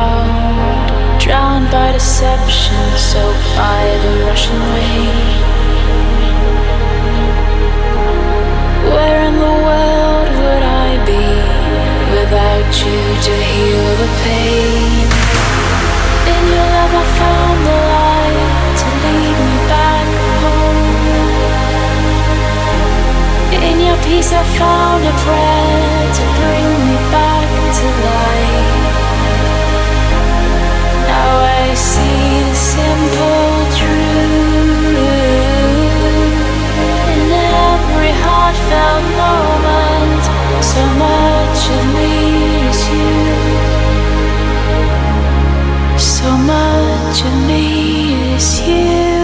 crowd, drowned by deception, soaked by the rushing rain. Where in the world would I be without you to heal the pain? In your love, I found the light to lead me back home. In your peace, I found a prayer to bring So much of me is you.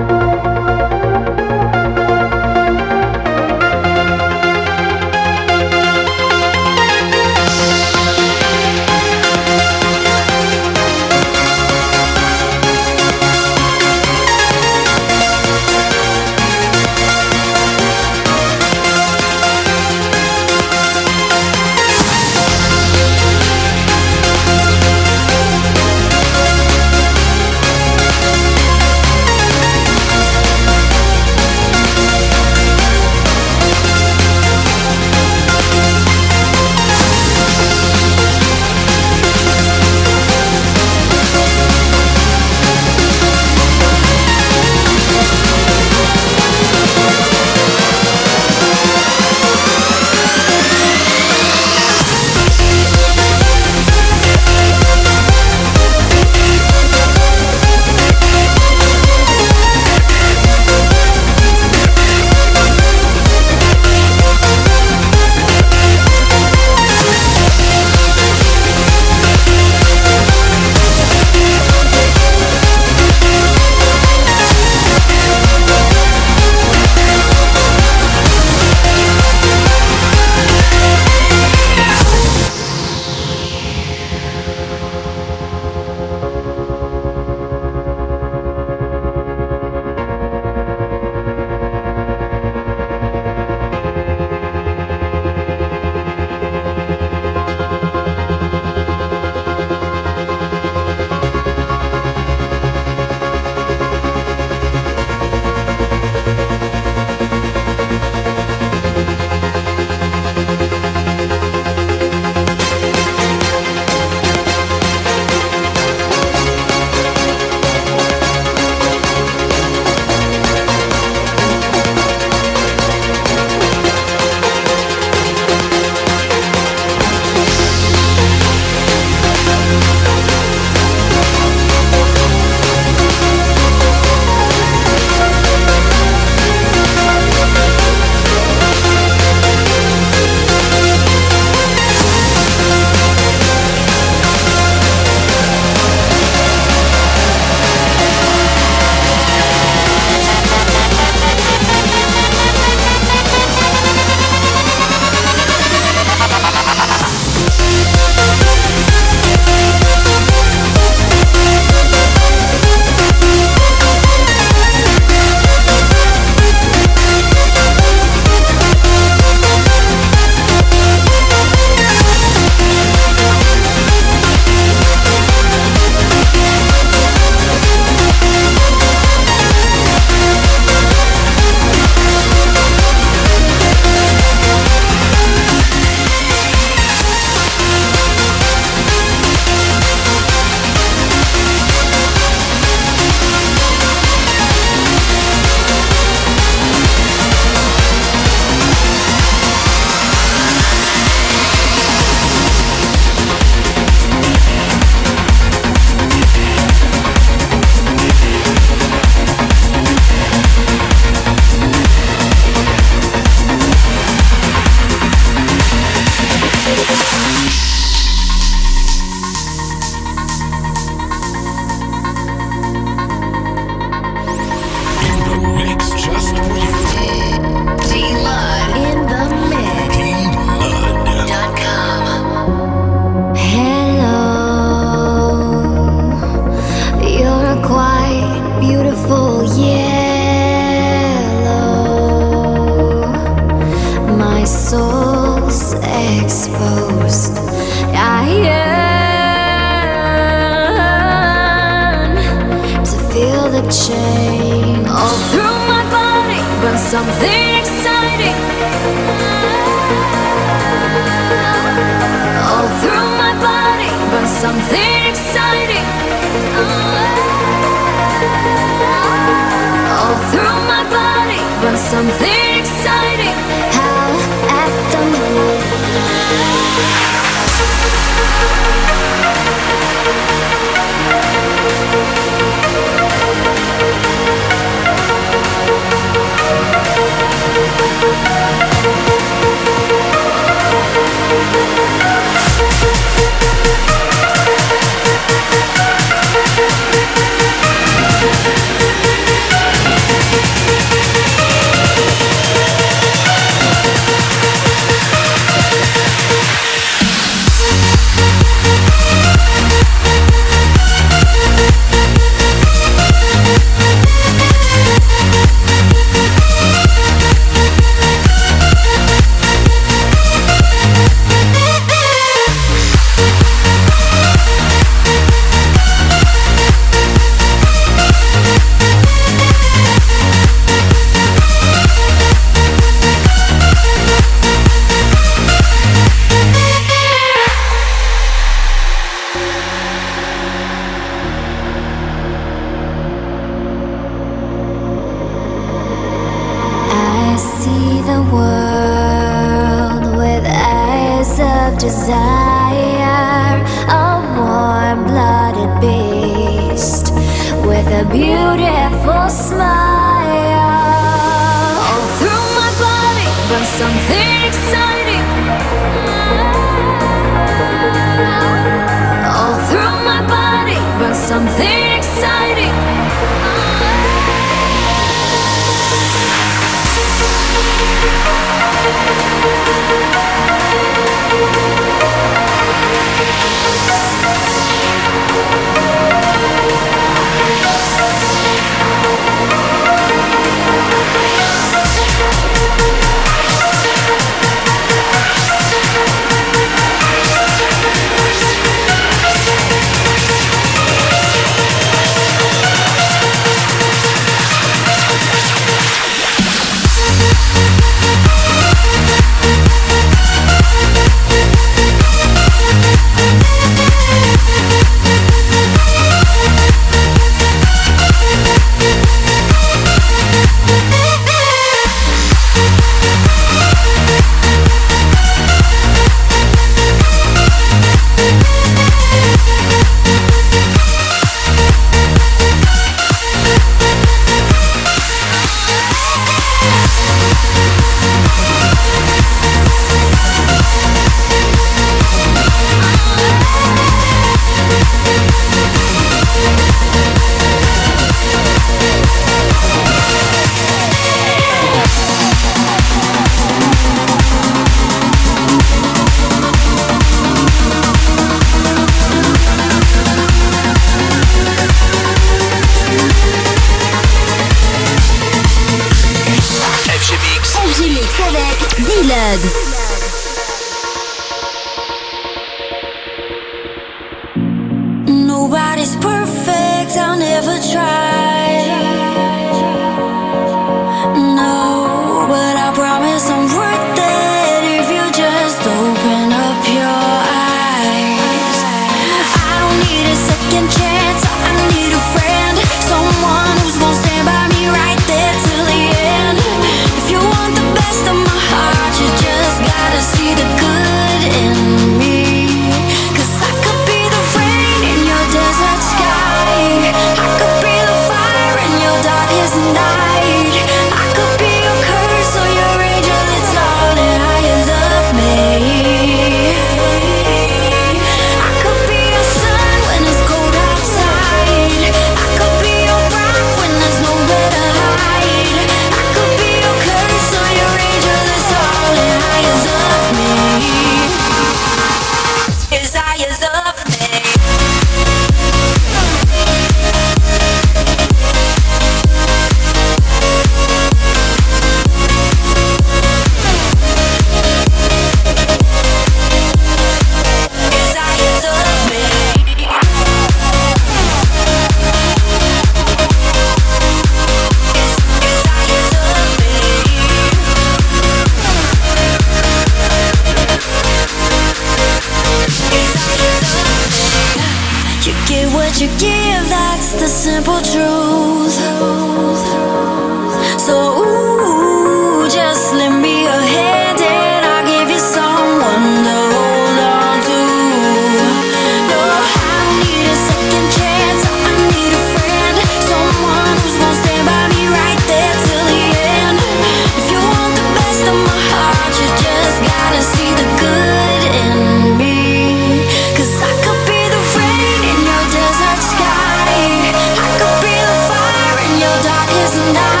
darkest night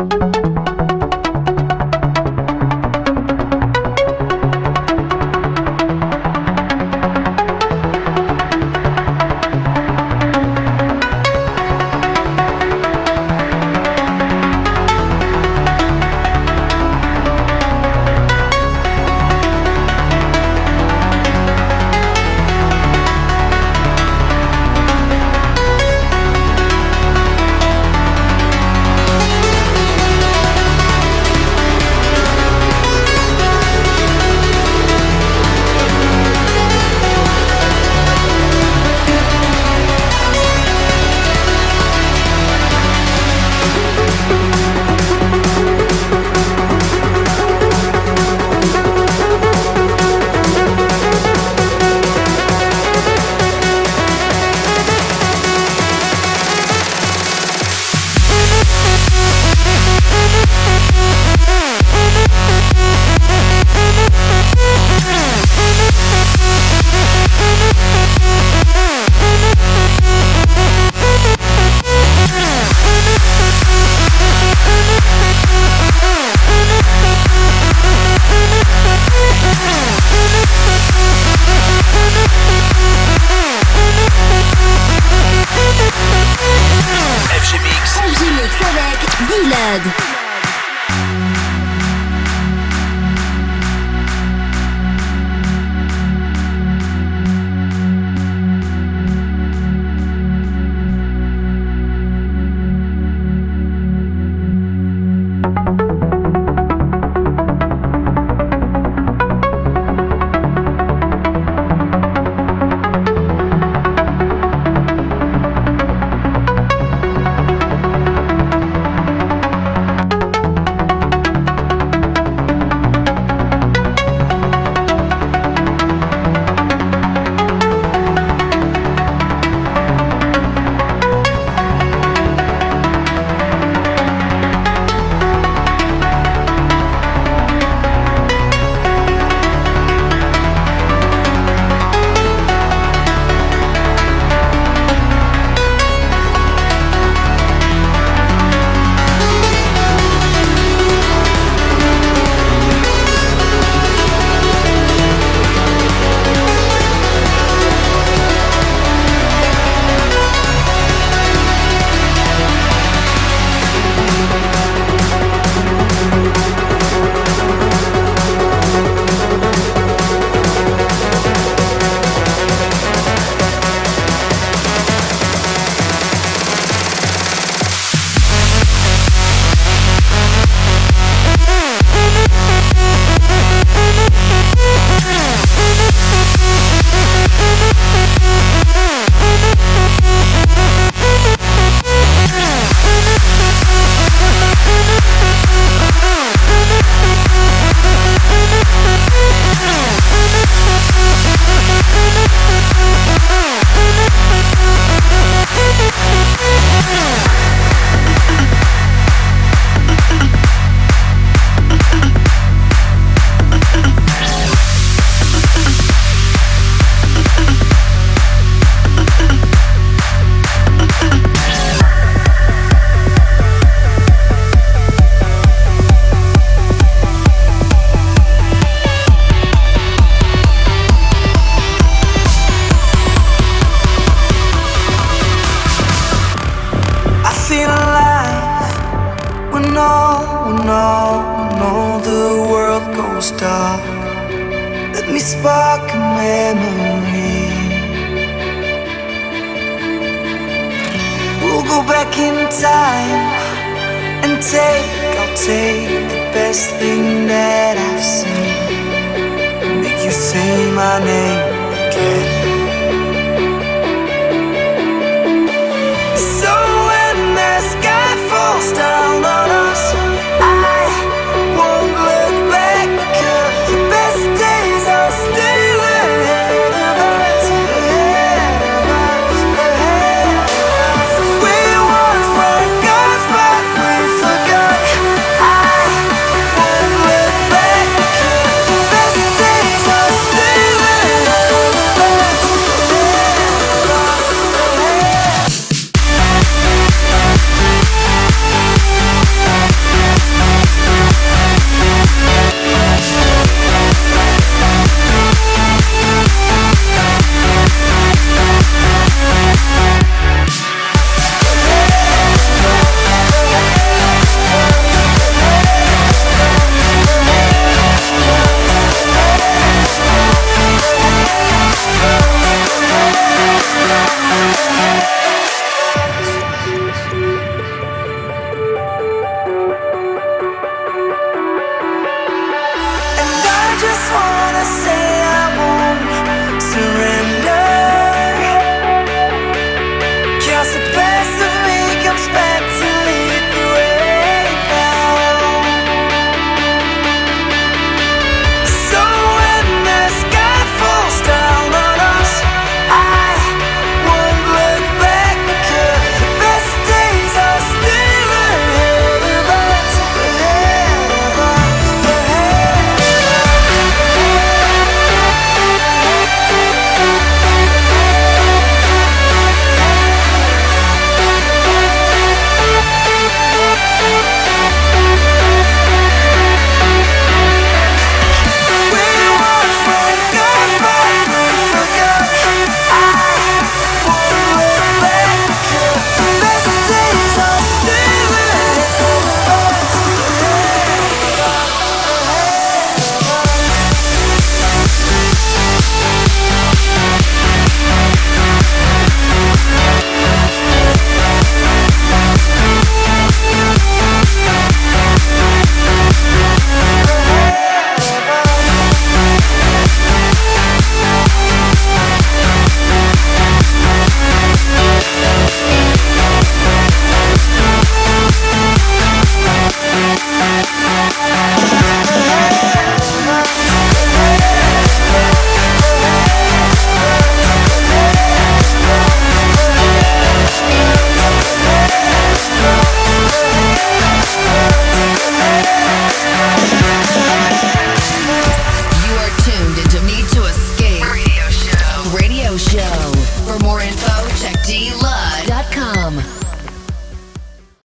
my name